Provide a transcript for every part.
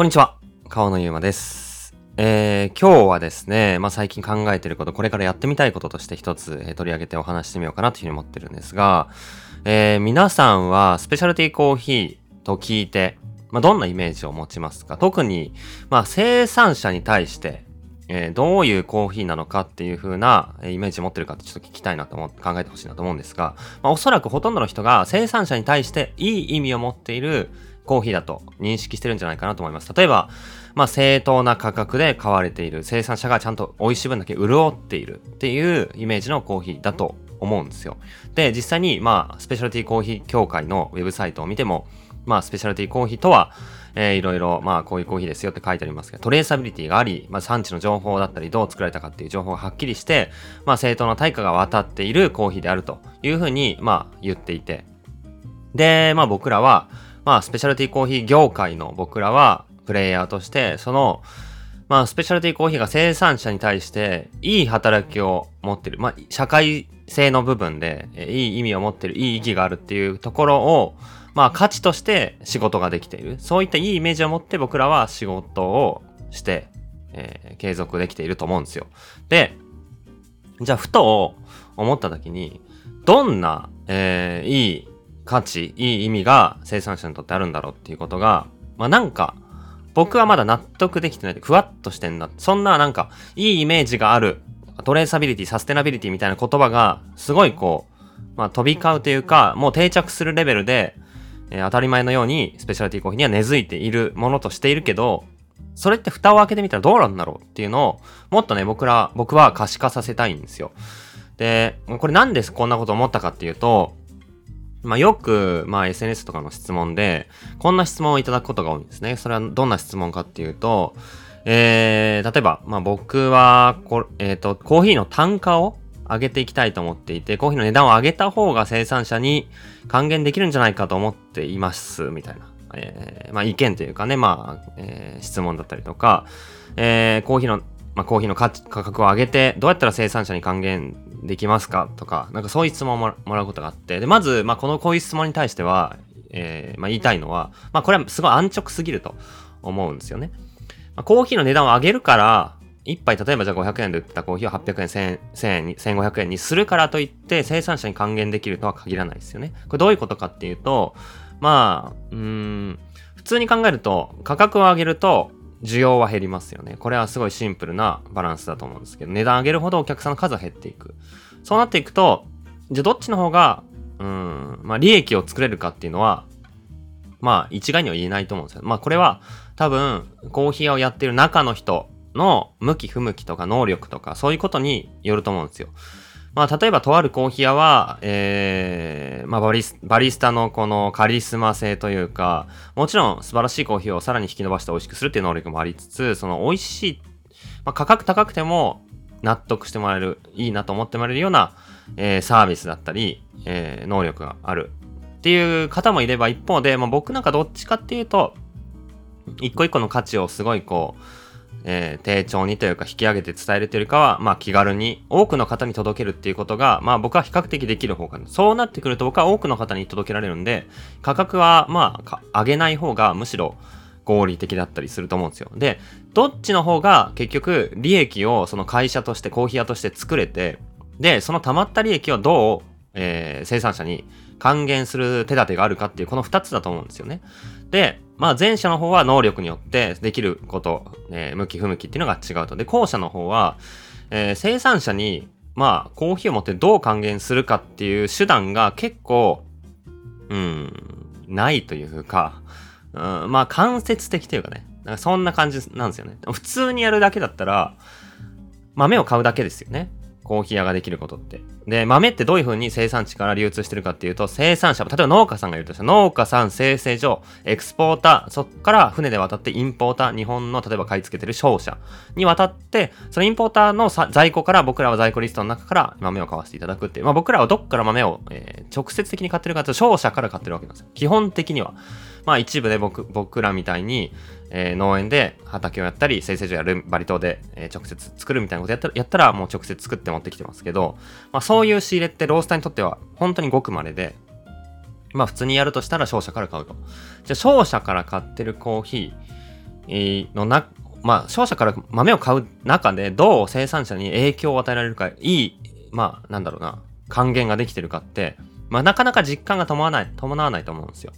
こんにちは。川野ゆうまです。えー、今日はですね、まあ、最近考えてること、これからやってみたいこととして一つ、えー取り上げてお話ししてみようかなというふうに思ってるんですが、えー皆さんはスペシャルティーコーヒーと聞いて、まあ、どんなイメージを持ちますか？特に、まあ、生産者に対して、えーどういうコーヒーなのかっていう風なえイメージを持ってるかってちょっと聞きたいなと思って考えてほしいなと思うんですが、まあ、おそらくほとんどの人が生産者に対していい意味を持っているコーヒーだと認識してるんじゃないかなと思います。例えば、まあ、正当な価格で買われている生産者がちゃんと美味しい分だけ潤っているっていうイメージのコーヒーだと思うんですよ。で、実際に、まあ、スペシャルティーコーヒー協会のウェブサイトを見ても、まあ、スペシャルティーコーヒーとは、えーいろいろ、まあ、こういうコーヒーですよって書いてありますけど、トレーサビリティがあり、まあ、産地の情報だったり、どう作られたかっていう情報がはっきりして、まあ、正当な対価が渡っているコーヒーであるというふうに、まあ、言っていて。で、まあ、僕らは、まあ、スペシャルティーコーヒー業界の僕らは、プレイヤーとして、その、まあ、スペシャルティーコーヒーが生産者に対して、いい働きを持ってる。まあ、社会性の部分で、いい意味を持ってる、いい意義があるっていうところを、まあ、価値として仕事ができている。そういったいいイメージを持って僕らは仕事をして、えー継続できていると思うんですよ。で、じゃあ、ふと思った時に、どんな、えーいい価値、いい意味が生産者にとってあるんだろうっていうことが、まあなんか、僕はまだ納得できてない。ふわっとしてんだ。そんななんか、いいイメージがある、トレーサビリティ、サステナビリティみたいな言葉が、すごいこう、まあ飛び交うというか、もう定着するレベルで、えー当たり前のようにスペシャルティコーヒーには根付いているものとしているけど、それって蓋を開けてみたらどうなんだろうっていうのを、もっとね、僕ら、僕は可視化させたいんですよ。で、これなんでこんなこと思ったかっていうと、まあよく、まあ SNS とかの質問で、こんな質問をいただくことが多いんですね。それはどんな質問かっていうと、えー、例えば、まあ僕はこ、えっ、と、コーヒーの単価を上げていきたいと思っていて、コーヒーの値段を上げた方が生産者に還元できるんじゃないかと思っています、みたいな。えー、まあ意見というかね、まあ、えー質問だったりとか、えー、コーヒーの、まあコーヒーの価格を上げて、どうやったら生産者に還元できますかとか、なんかそういう質問をもらうことがあって、で、まず、まあこのこういう質問に対しては、えーまあ言いたいのは、まあこれはすごい安直すぎると思うんですよね。まあ、コーヒーの値段を上げるから、一杯例えばじゃあ500円で売ったコーヒーを800円、1000円、1000円に、1500円にするからといって生産者に還元できるとは限らないですよね。これどういうことかっていうと、まあ、うん、普通に考えると価格を上げると需要は減りますよね。これはすごいシンプルなバランスだと思うんですけど、値段上げるほどお客さんの数は減っていく。そうなっていくと、じゃあどっちの方が、うん、まあ利益を作れるかっていうのは、まあ一概には言えないと思うんですよ。まあこれは多分コーヒー屋をやってる中の人の向き不向きとか能力とかそういうことによると思うんですよ。まあ例えばとあるコーヒー屋は、えー、まあバリスバリスタのこのカリスマ性というか、もちろん素晴らしいコーヒーをさらに引き伸ばして美味しくするっていう能力もありつつ、その美味しい、まあ価格高くても納得してもらえる、いいなと思ってもらえるような、えーサービスだったり、えー能力があるっていう方もいれば一方で、まあ、僕なんかどっちかっていうと、一個一個の価値をすごいこう、えー丁重にというか引き上げて伝えるというよりかは、まあ気軽に多くの方に届けるっていうことが、まあ僕は比較的できる方かな。そうなってくると僕は多くの方に届けられるんで、価格はまあ上げない方がむしろ合理的だったりすると思うんですよ。で、どっちの方が結局利益をその会社としてコーヒー屋として作れて、で、その溜まった利益をどう、えー生産者に還元する手立てがあるかっていうこの2つだと思うんですよね。で、まあ前者の方は能力によってできること、えー向き不向きっていうのが違うと。で、後者の方は、えー生産者に、まあコーヒーを持ってどう還元するかっていう手段が結構、うん、ないというか、うん、まあ間接的というかね、なんかそんな感じなんですよね。普通にやるだけだったら、豆を買うだけですよね。コーヒー屋ができることって。で、豆ってどういう風に生産地から流通してるかっていうと、生産者、例えば農家さんがいるとしたら、農家さん、生成所、エクスポーター、そっから船で渡ってインポーター、日本の例えば買い付けてる商社に渡って、そのインポーターの在庫から僕らは在庫リストの中から豆を買わせていただくっていう。まあ僕らはどっから豆を、えー直接的に買ってるかというと、商社から買ってるわけなんですよ。基本的には。まあ一部で僕、僕らみたいに、えー農園で畑をやったり、生成所やるバリ島で、えー直接作るみたいなことやったら、やったらもう直接作って持ってきてますけど、まあそういう仕入れってロースターにとっては本当にごく稀で、まあ普通にやるとしたら商社から買うと。じゃあ商社から買ってるコーヒー、のな、まあ、商社から豆を買う中でどう生産者に影響を与えられるか、いい、まあ、なんだろうな、還元ができてるかって、まあ、なかなか実感が伴わない、伴わないと思うんですよ。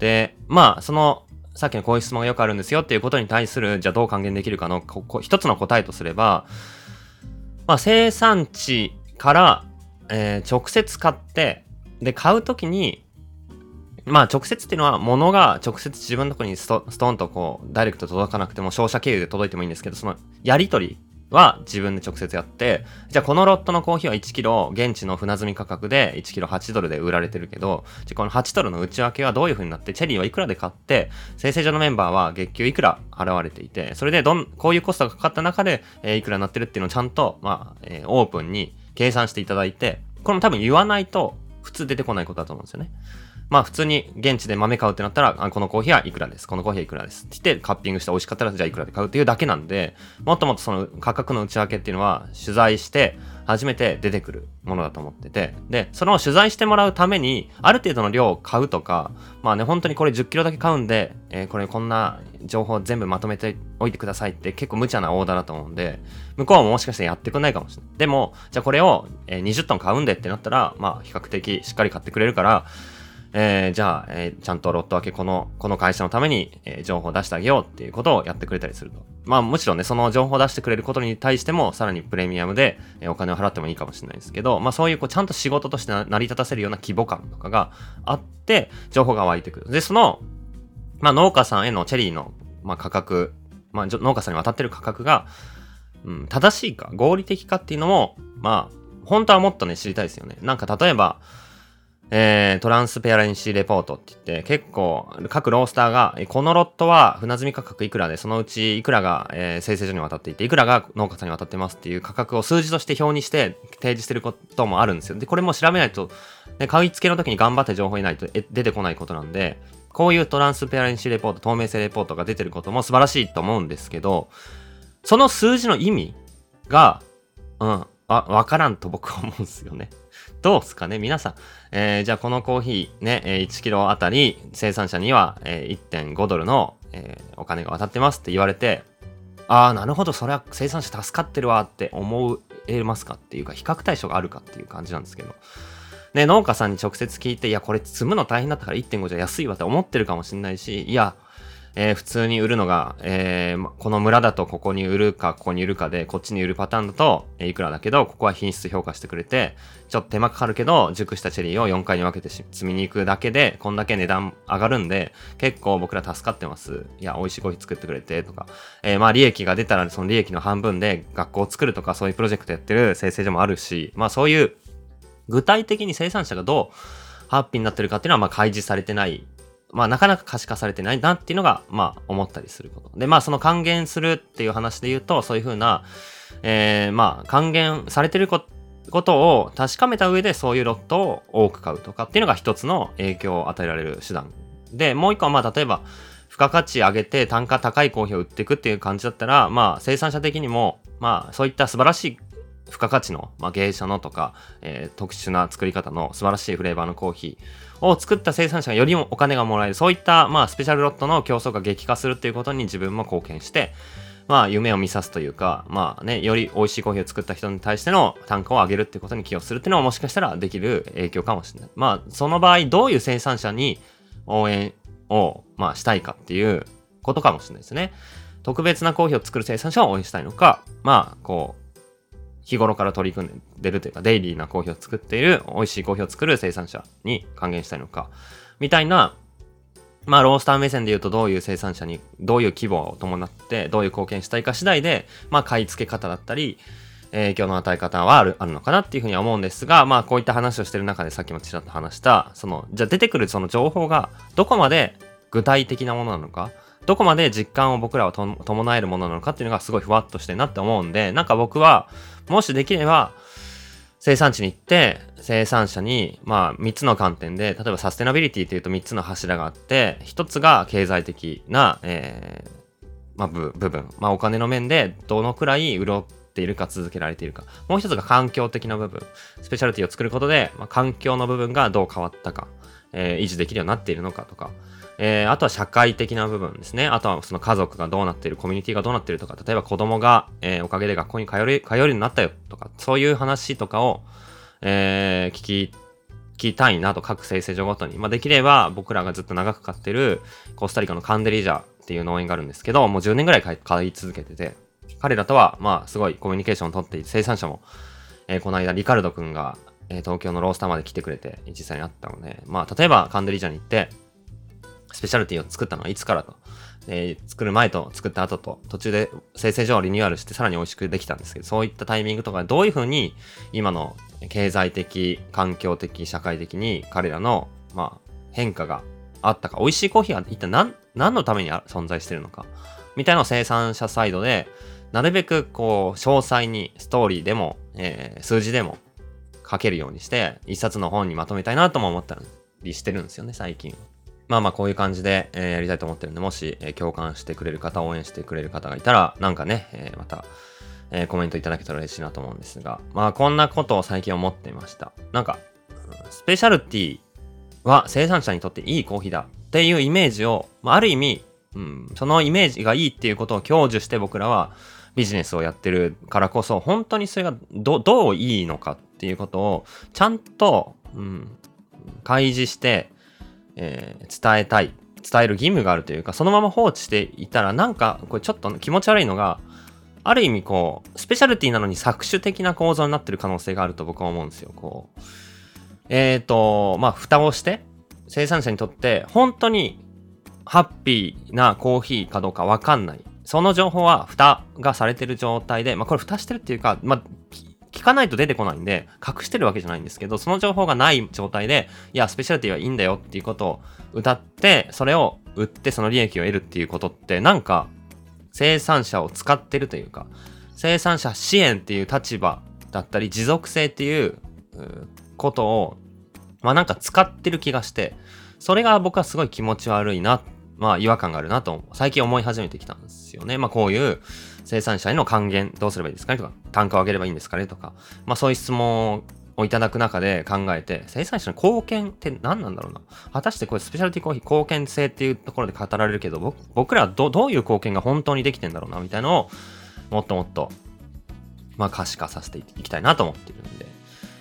で、まあ、その、さっきのこういう質問がよくあるんですよっていうことに対する、じゃあどう還元できるかの、ここ一つの答えとすれば、まあ、生産地から、えー、直接買って、で、買うときに、まあ直接っていうのは物が直接自分のとこにストンとこうダイレクト届かなくても商社経由で届いてもいいんですけどそのやり取りは自分で直接やってじゃあこのロットのコーヒーは1キロ現地の船積み価格で1キロ8ドルで売られてるけどじゃあこの8ドルの内訳はどういう風になってチェリーはいくらで買って生成所のメンバーは月給いくら払われていてそれでどんこういうコストがかかった中で、えー、いくらになってるっていうのをちゃんとまあ、えー、オープンに計算していただいてこれも多分言わないと普通出てこないことだと思うんですよね。まあ普通に現地で豆買うってなったら、あこのコーヒーはいくらです。このコーヒーはいくらです。って言ってカッピングして美味しかったらじゃあいくらで買うっていうだけなんで、もっともっとその価格の内訳っていうのは取材して初めて出てくるものだと思ってて、で、その取材してもらうために、ある程度の量を買うとか、まあね、本当にこれ10キロだけ買うんで、えー、これこんな情報全部まとめておいてくださいって結構無茶なオーダーだと思うんで、向こうももしかしてやってくんないかもしれない。でも、じゃあこれを20トン買うんでってなったら、まあ比較的しっかり買ってくれるから、えー、じゃあ、えー、ちゃんとロット分けこの、この会社のために、えー、情報を出してあげようっていうことをやってくれたりすると。まあもちろんね、その情報を出してくれることに対しても、さらにプレミアムで、え、お金を払ってもいいかもしれないですけど、まあそういうこうちゃんと仕事として成り立たせるような規模感とかがあって、情報が湧いてくる。で、その、まあ農家さんへのチェリーの、まあ、価格、まあ農家さんに渡ってる価格が、うん、正しいか、合理的かっていうのも、まあ、本当はもっとね、知りたいですよね。なんか例えば、えー、トランスペアレンシーレポートって言って、結構、各ロースターが、このロットは船積み価格いくらで、そのうちいくらが、えー、生成所に渡っていて、いくらが農家さんに渡ってますっていう価格を数字として表にして提示してることもあるんですよ。で、これも調べないと、ね、買い付けの時に頑張って情報を得ないと出てこないことなんで、こういうトランスペアレンシーレポート、透明性レポートが出てることも素晴らしいと思うんですけど、その数字の意味が、うん、あ、わからんと僕は思うんですよね。どうすかね皆さん。えー、じゃあこのコーヒーね、1キロあたり生産者には、え、1.5ドルの、えー、お金が渡ってますって言われて、ああ、なるほど、それは生産者助かってるわって思えますかっていうか、比較対象があるかっていう感じなんですけど。ね、農家さんに直接聞いて、いや、これ積むの大変だったから1.5じゃ安いわって思ってるかもしんないし、いや、えー、普通に売るのが、えー、この村だとここに売るか、ここに売るかで、こっちに売るパターンだと、え、いくらだけど、ここは品質評価してくれて、ちょっと手間かかるけど、熟したチェリーを4回に分けて積みに行くだけで、こんだけ値段上がるんで、結構僕ら助かってます。いや、美味しいコーヒー作ってくれて、とか。えまあ、利益が出たら、その利益の半分で学校を作るとか、そういうプロジェクトやってる生成所もあるし、まあ、そういう、具体的に生産者がどう、ハッピーになってるかっていうのは、まあ、開示されてないまあなかなか可視化されてないなっていうのが、まあ思ったりすること。で、まあその還元するっていう話で言うと、そういうふうな、えー、まあ還元されてることを確かめた上でそういうロットを多く買うとかっていうのが一つの影響を与えられる手段。で、もう一個はまあ例えば、付加価値上げて単価高いコーヒーを売っていくっていう感じだったら、まあ生産者的にも、まあそういった素晴らしい付加価値の、まあ、芸者のとか、えー、特殊な作り方の素晴らしいフレーバーのコーヒーを作った生産者がよりもお金がもらえる、そういった、まあ、スペシャルロットの競争が激化するっていうことに自分も貢献して、まあ、夢を見さすというか、まあね、より美味しいコーヒーを作った人に対しての単価を上げるっていうことに寄与するっていうのはもしかしたらできる影響かもしれない。まあ、その場合、どういう生産者に応援を、まあ、したいかっていうことかもしれないですね。特別なコーヒーを作る生産者を応援したいのか、まあ、こう、日頃から取り組んでるというか、デイリーなコーヒーを作っている、美味しいコーヒーを作る生産者に還元したいのか、みたいな、まあ、ロースター目線で言うとどういう生産者に、どういう規模を伴って、どういう貢献したいか次第で、まあ、買い付け方だったり、影響の与え方はあるあるのかなっていうふうには思うんですが、まあ、こういった話をしてる中でさっきもちらっと話した、その、じゃあ出てくるその情報が、どこまで具体的なものなのか、どこまで実感を僕らは伴えるものなのかっていうのがすごいふわっとしてなって思うんで、なんか僕は、もしできれば、生産地に行って、生産者に、まあ、3つの観点で、例えばサステナビリティというと3つの柱があって、1つが経済的な、えー、まあ、部分。まあ、お金の面で、どのくらい潤っているか続けられているか。もう1つが環境的な部分。スペシャルティを作ることで、まあ、環境の部分がどう変わったか、えー、維持できるようになっているのかとか。えー、あとは社会的な部分ですね。あとはその家族がどうなっている、コミュニティがどうなってるとか、例えば子供が、えー、おかげで学校に通え通るようになったよとか、そういう話とかを、えー、聞き、聞きたいなと各生成所ごとに。まあ、できれば僕らがずっと長く飼ってるコスタリカのカンデリージャっていう農園があるんですけど、もう10年ぐらい飼い続けてて、彼らとは、まあ、すごいコミュニケーションをとっていて、生産者も、えー、この間、リカルド君が、え、東京のロースターまで来てくれて、実際に会ったので、まあ、例えばカンデリージャに行って、スペシャルティを作ったのはいつからと。えー、作る前と作った後と、途中で生成所をリニューアルしてさらに美味しくできたんですけど、そういったタイミングとかどういうふうに今の経済的、環境的、社会的に彼らの、まあ、変化があったか、美味しいコーヒーは一体何、何のために存在してるのか、みたいなのを生産者サイドで、なるべくこう、詳細にストーリーでも、えー、数字でも書けるようにして、一冊の本にまとめたいなとも思ったりしてるんですよね、最近。まあまあこういう感じで、えー、やりたいと思ってるんで、もし、えー、共感してくれる方、応援してくれる方がいたら、なんかね、えー、また、えコメントいただけたら嬉しいなと思うんですが、まあこんなことを最近思っていました。なんか、スペシャルティは生産者にとっていいコーヒーだっていうイメージを、まあ、ある意味、うん、そのイメージがいいっていうことを享受して僕らはビジネスをやってるからこそ、本当にそれがどどういいのかっていうことをちゃんと、うん、開示して、えー、伝えたい、伝える義務があるというか、そのまま放置していたら、なんか、これちょっと気持ち悪いのが、ある意味こう、スペシャルティなのに搾取的な構造になってる可能性があると僕は思うんですよ。こう。えっ、ー、と、まあ、蓋をして、生産者にとって本当にハッピーなコーヒーかどうかわかんない。その情報は蓋がされてる状態で、まあ、これ蓋してるっていうか、まあ、聞かないと出てこないんで、隠してるわけじゃないんですけど、その情報がない状態で、いや、スペシャルティはいいんだよっていうことを歌って、それを売ってその利益を得るっていうことって、なんか、生産者を使ってるというか、生産者支援っていう立場だったり、持続性っていうことを、まあなんか使ってる気がして、それが僕はすごい気持ち悪いなっ、まあ違和感があるなと、最近思い始めてきたんですよね。まあこういう、生産者への還元どうすればいいですかねとか、単価を上げればいいんですかねとか、まあそういう質問をいただく中で考えて、生産者の貢献って何なんだろうな。果たしてこれスペシャルティコーヒー貢献性っていうところで語られるけど、僕らはどどういう貢献が本当にできてんだろうな、みたいなのを、もっともっと、まあ可視化させていきたいなと思ってるんで、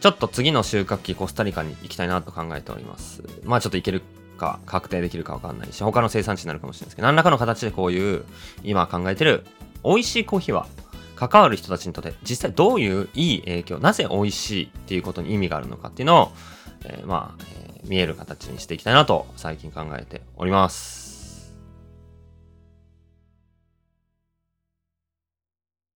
ちょっと次の収穫期コスタリカに行きたいなと考えております。まあちょっと行けるか確定できるか分かんないし、他の生産地になるかもしれないですけど、何らかの形でこういう今考えてる美味しいコーヒーは関わる人たちにとって実際どういういい影響なぜ美味しいっていうことに意味があるのかっていうのを、えー、まあ、えー、見える形にしていきたいなと最近考えております。